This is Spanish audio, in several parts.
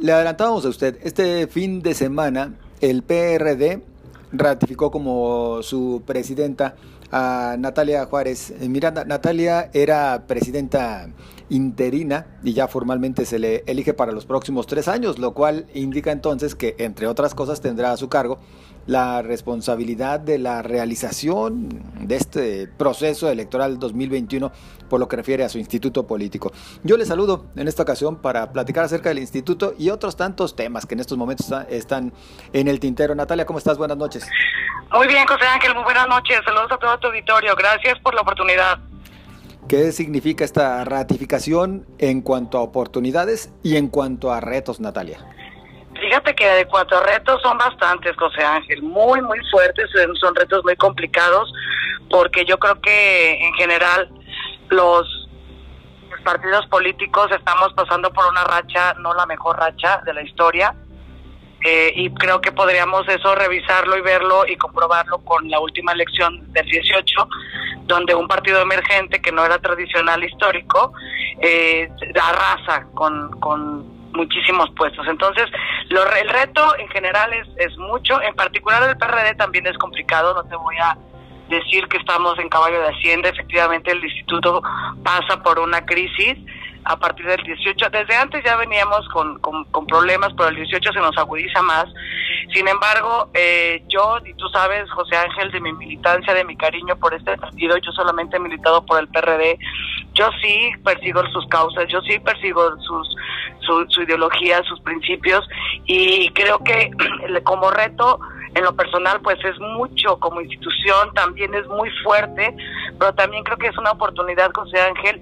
le adelantábamos a usted, este fin de semana el PRD ratificó como su presidenta a Natalia Juárez Miranda. Natalia era presidenta interina y ya formalmente se le elige para los próximos tres años, lo cual indica entonces que, entre otras cosas, tendrá a su cargo la responsabilidad de la realización de este proceso electoral 2021 por lo que refiere a su instituto político. Yo le saludo en esta ocasión para platicar acerca del instituto y otros tantos temas que en estos momentos están en el tintero. Natalia, ¿cómo estás? Buenas noches. Muy bien, José Ángel, muy buenas noches. Saludos a todo tu auditorio. Gracias por la oportunidad. ¿Qué significa esta ratificación en cuanto a oportunidades y en cuanto a retos, Natalia? Fíjate que de cuanto a retos son bastantes, José Ángel, muy, muy fuertes, son retos muy complicados, porque yo creo que en general los partidos políticos estamos pasando por una racha, no la mejor racha de la historia, eh, y creo que podríamos eso revisarlo y verlo y comprobarlo con la última elección del 18, donde un partido emergente que no era tradicional histórico eh, arrasa con, con muchísimos puestos. Entonces, lo, el reto en general es, es mucho, en particular el PRD también es complicado, no te voy a decir que estamos en caballo de Hacienda, efectivamente el instituto pasa por una crisis a partir del 18, desde antes ya veníamos con, con, problemas, pero el 18 se nos agudiza más. Sin embargo, eh, yo, y tú sabes, José Ángel, de mi militancia, de mi cariño por este partido, yo solamente he militado por el PRD, yo sí persigo sus causas, yo sí persigo sus, su, su ideología, sus principios, y creo que como reto, en lo personal pues es mucho como institución, también es muy fuerte, pero también creo que es una oportunidad, José Ángel,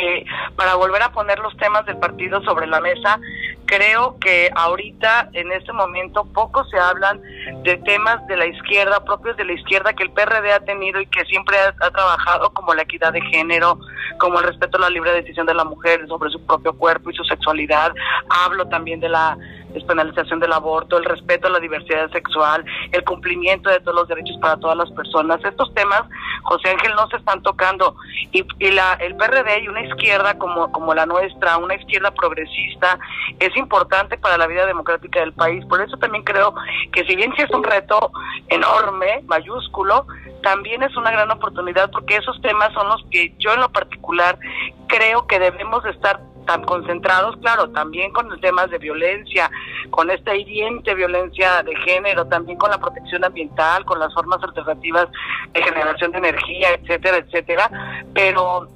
eh, para volver a poner los temas del partido sobre la mesa. Creo que ahorita, en este momento, poco se hablan de temas de la izquierda, propios de la izquierda que el PRD ha tenido y que siempre ha, trabajado, como la equidad de género, como el respeto a la libre decisión de la mujer sobre su propio cuerpo y su sexualidad. Hablo también de la despenalización del aborto, el respeto a la diversidad sexual, el cumplimiento de todos los derechos para todas las personas. Estos temas, José Ángel, no se están tocando. Y, y la, el PRD y una izquierda como, como la nuestra, una izquierda progresista, es importante para la vida democrática del país. Por eso también creo que si bien sí es un reto enorme, mayúsculo, también es una gran oportunidad porque esos temas son los que yo en lo particular creo que debemos estar tan concentrados, claro, también con los temas de violencia, con esta hiriente violencia de género, también con la protección ambiental, con las formas alternativas de generación de energía, etcétera, etcétera, pero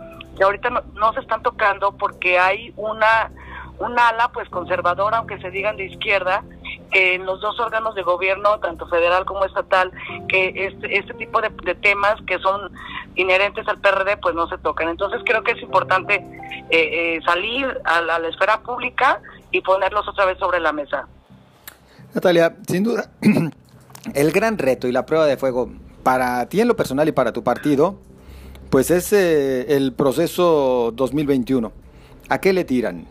ahorita no, se están tocando porque hay una un ala pues conservadora, aunque se digan de izquierda, en los dos órganos de gobierno, tanto federal como estatal, que este, este tipo de, temas que son inherentes al PRD pues no se tocan. Entonces creo que es importante eh, eh, salir a la, esfera pública y ponerlos otra vez sobre la mesa. Natalia, sin duda, el gran reto y la prueba de fuego para ti en lo personal y para tu partido, pues es eh, el proceso 2021. ¿A qué le tiran?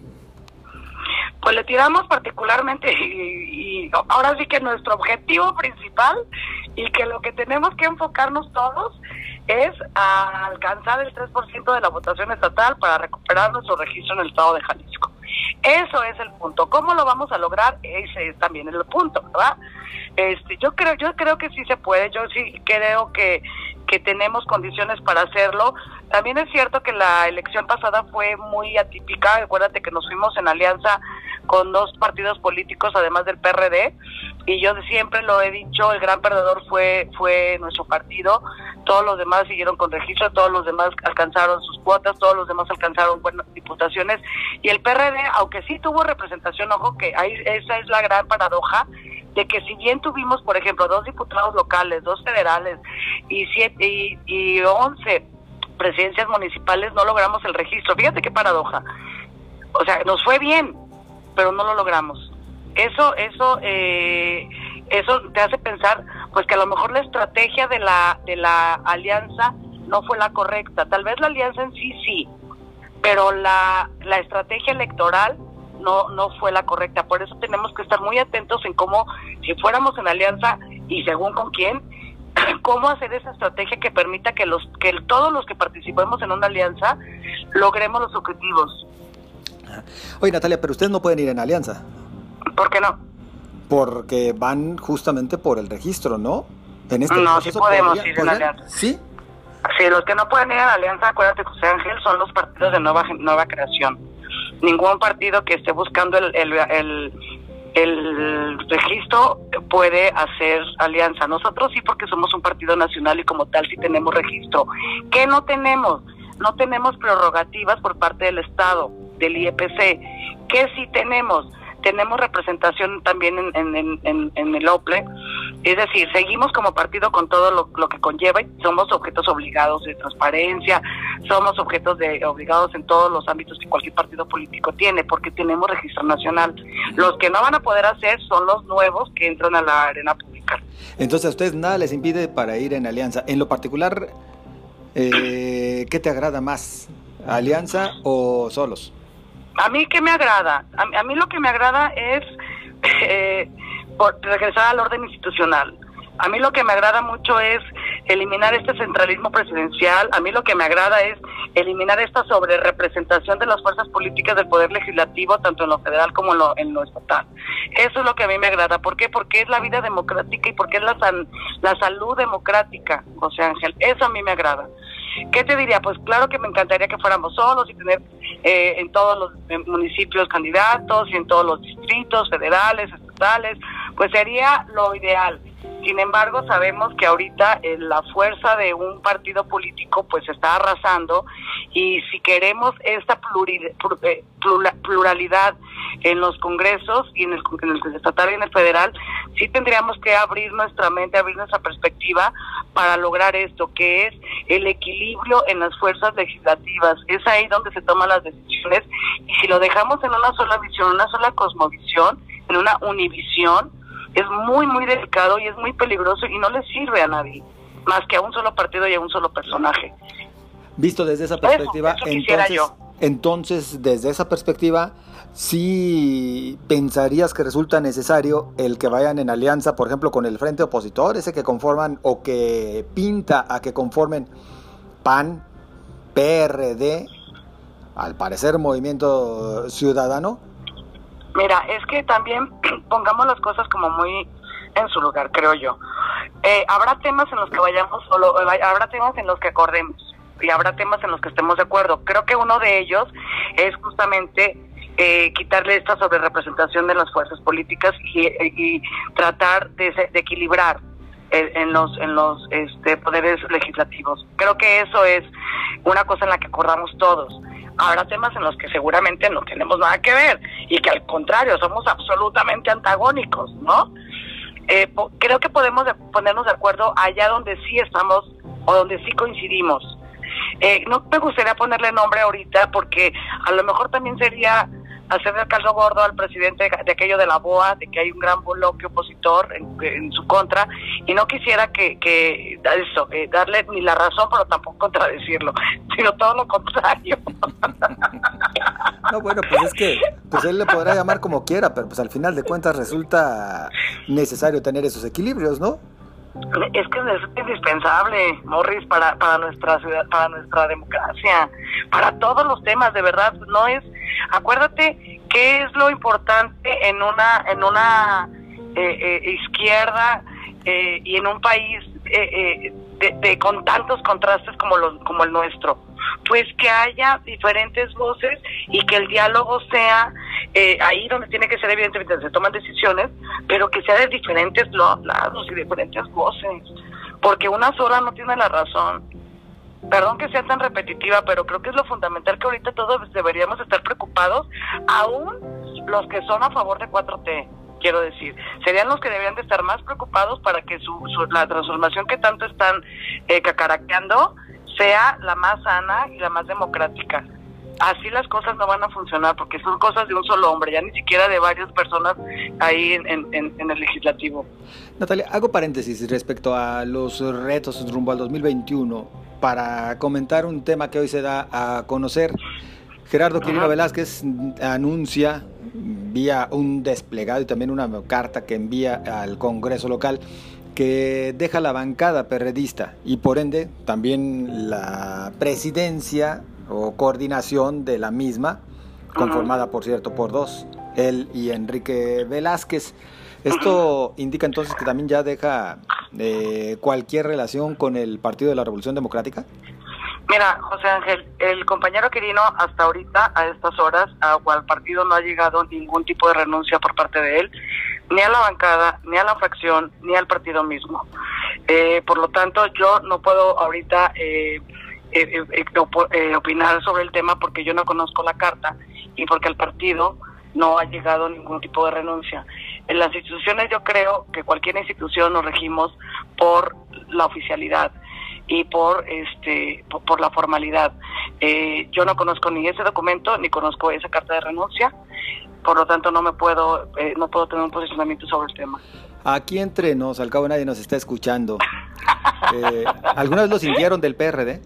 Pues le tiramos particularmente y, ahora sí que nuestro objetivo principal y que lo que tenemos que enfocarnos todos es a alcanzar el 3% de la votación estatal para recuperar nuestro registro en el estado de Jalisco. Eso es el punto. ¿Cómo lo vamos a lograr? Ese es también el punto, ¿verdad? Este, yo creo, yo creo que sí se puede. Yo sí creo que que tenemos condiciones para hacerlo. También es cierto que la elección pasada fue muy atípica. Acuérdate que nos fuimos en alianza con dos partidos políticos, además del PRD, y yo siempre lo he dicho, el gran perdedor fue fue nuestro partido, todos los demás siguieron con registro, todos los demás alcanzaron sus cuotas, todos los demás alcanzaron buenas diputaciones, y el PRD, aunque sí tuvo representación, ojo que ahí, esa es la gran paradoja, de que si bien tuvimos, por ejemplo, dos diputados locales, dos federales y siete y, y once presidencias municipales, no logramos el registro. Fíjate qué paradoja. O sea, nos fue bien, pero no lo logramos. Eso, eso, eh, eso te hace pensar, pues que a lo mejor la estrategia de la de la alianza no fue la correcta. Tal vez la alianza en sí sí, pero la la estrategia electoral no no fue la correcta. Por eso tenemos que estar muy atentos en cómo, si fuéramos en alianza y según con quién, cómo hacer esa estrategia que permita que los que todos los que participemos en una alianza logremos los objetivos. Oye, Natalia, pero ustedes no pueden ir en alianza. ¿Por qué no? Porque van justamente por el registro, ¿no? En este no, sí podemos ir en alianza. ¿Sí? Sí, los que no pueden ir la alianza, acuérdate, José Ángel, son los partidos de nueva nueva creación. Ningún partido que esté buscando el, el, el, registro puede hacer alianza. Nosotros sí, porque somos un partido nacional y como tal sí tenemos registro. ¿Qué no tenemos? No tenemos prerrogativas por parte del Estado, del IEPC. ¿Qué sí tenemos? Tenemos representación también en, en, el OPLE, es decir, seguimos como partido con todo lo, que conlleva y somos objetos obligados de transparencia, somos objetos de obligados en todos los ámbitos que cualquier partido político tiene, porque tenemos registro nacional. Los que no van a poder hacer son los nuevos que entran a la arena pública. Entonces a ustedes nada les impide para ir en alianza. En lo particular, eh, ¿qué te agrada más? ¿Alianza o solos? A mí, ¿qué me agrada? A, mí lo que me agrada es eh, regresar al orden institucional. A mí lo que me agrada mucho es eliminar este centralismo presidencial. A mí lo que me agrada es eliminar esta sobrerepresentación de las fuerzas políticas del poder legislativo, tanto en lo federal como en lo, en lo estatal. Eso es lo que a mí me agrada. ¿Por qué? Porque es la vida democrática y porque es la, la salud democrática, José Ángel. Eso a mí me agrada. ¿Qué te diría? Pues claro que me encantaría que fuéramos solos y tener eh, en todos los municipios candidatos y en todos los distritos federales, estatales, pues sería lo ideal. Sin embargo, sabemos que ahorita eh, la fuerza de un partido político pues está arrasando y si queremos esta eh, pluralidad en los congresos y en el, en el estatal y en el federal, sí tendríamos que abrir nuestra mente, abrir nuestra perspectiva para lograr esto, que es el equilibrio en las fuerzas legislativas. Es ahí donde se toman las decisiones y si lo dejamos en una sola visión, una sola cosmovisión, en una univisión, es muy, muy delicado y es muy peligroso y no le sirve a nadie, más que a un solo partido y a un solo personaje. Visto desde esa perspectiva, entonces, entonces, desde esa perspectiva, sí pensarías que resulta necesario el que vayan en alianza, por ejemplo, con el frente opositor, ese que conforman o que pinta a que conformen PAN, PRD, al parecer Movimiento Ciudadano. Mira, es que también pongamos las cosas como muy en su lugar, creo yo. Eh, habrá temas en los que vayamos, solo, habrá temas en los que acordemos y habrá temas en los que estemos de acuerdo. Creo que uno de ellos es justamente eh, quitarle esta sobrerepresentación de las fuerzas políticas y, tratar de, equilibrar en, los en los este, poderes legislativos. Creo que eso es una cosa en la que acordamos todos. Habrá temas en los que seguramente no tenemos nada que ver y que al contrario somos absolutamente antagónicos, ¿no? Eh, creo que podemos ponernos de acuerdo allá donde sí estamos o donde sí coincidimos eh, no me gustaría ponerle nombre ahorita porque a lo mejor también sería hacer el caldo gordo al presidente de aquello de la BOA, de que hay un gran bloque opositor en, su contra, y no quisiera que, que eso, eh, darle ni la razón, pero tampoco contradecirlo, sino todo lo contrario. No, bueno, pues es que pues él le podrá llamar como quiera, pero pues al final de cuentas resulta necesario tener esos equilibrios, ¿no? Es que es indispensable, Morris, para, para nuestra ciudad, para nuestra democracia, para todos los temas, de verdad, no es, acuérdate qué es lo importante en una, en una eh, eh, izquierda eh, y en un país de, con tantos contrastes como los, como el nuestro, pues que haya diferentes voces y que el diálogo sea eh, ahí donde tiene que ser evidentemente se toman decisiones, pero que sea de diferentes lados y diferentes voces, porque una sola no tiene la razón. Perdón que sea tan repetitiva, pero creo que es lo fundamental que ahorita todos deberíamos estar preocupados, aún los que son a favor de 4T quiero decir, serían los que deberían de estar más preocupados para que su, la transformación que tanto están eh, cacaraqueando sea la más sana y la más democrática así las cosas no van a funcionar porque son cosas de un solo hombre, ya ni siquiera de varias personas ahí en, el legislativo. Natalia, hago paréntesis respecto a los retos rumbo al 2021 para comentar un tema que hoy se da a conocer. Gerardo Quirino Velázquez anuncia vía un desplegado y también una carta que envía al Congreso local que deja la bancada perredista y por ende también la presidencia o coordinación de la misma, conformada por cierto por dos él y Enrique Velázquez. Esto indica entonces que también ya deja eh, cualquier relación con el Partido de la Revolución Democrática. Mira, José Ángel, el compañero Quirino hasta ahorita, a estas horas, al partido no ha llegado ningún tipo de renuncia por parte de él, ni a la bancada, ni a la fracción, ni al partido mismo. Eh, por lo tanto, yo no puedo ahorita eh, eh, opinar sobre el tema porque yo no conozco la carta y porque el partido no ha llegado ningún tipo de renuncia. En las instituciones yo creo que cualquier institución nos regimos por la oficialidad y por este por, la formalidad. Eh, yo no conozco ni ese documento ni conozco esa carta de renuncia, por lo tanto no me puedo eh, no puedo tener un posicionamiento sobre el tema. Aquí entre nos, al cabo nadie nos está escuchando. Eh, ¿Alguna vez lo sintieron del PRD?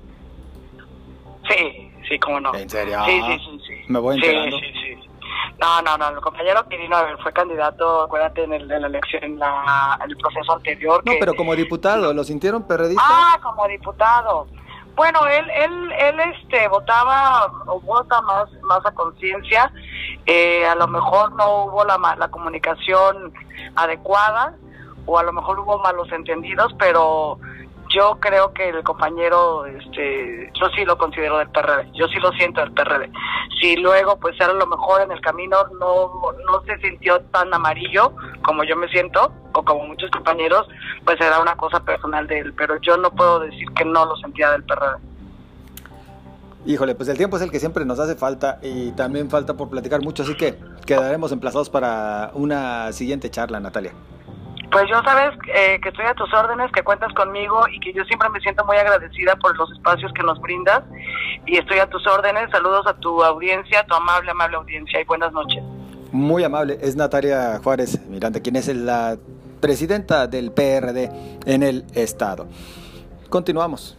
Sí, cómo no. ¿En serio? Sí, sí, sí. sí. Me voy enterando. Sí, sí, sí. No, no, no, el compañero Quirino fue candidato, acuérdate, en, el, en la elección, en, la, el proceso anterior. No, pero como diputado, ¿lo sintieron perredista? Ah, como diputado. Bueno, él, él, él este, votaba o vota más, más a conciencia. Eh, a lo mejor no hubo la, la comunicación adecuada o a lo mejor hubo malos entendidos, pero yo creo que el compañero, este, yo sí lo considero del PRD, yo sí lo siento del PRD. Si luego, pues a lo mejor en el camino no, no se sintió tan amarillo como yo me siento, o como muchos compañeros, pues era una cosa personal de él, pero yo no puedo decir que no lo sentía del PRD. Híjole, pues el tiempo es el que siempre nos hace falta y también falta por platicar mucho, así que quedaremos emplazados para una siguiente charla, Natalia. Pues yo sabes eh, que estoy a tus órdenes, que cuentas conmigo y que yo siempre me siento muy agradecida por los espacios que nos brindas y estoy a tus órdenes. Saludos a tu audiencia, tu amable, amable audiencia y buenas noches. Muy amable, es Natalia Juárez Miranda, quien es la presidenta del PRD en el estado. Continuamos.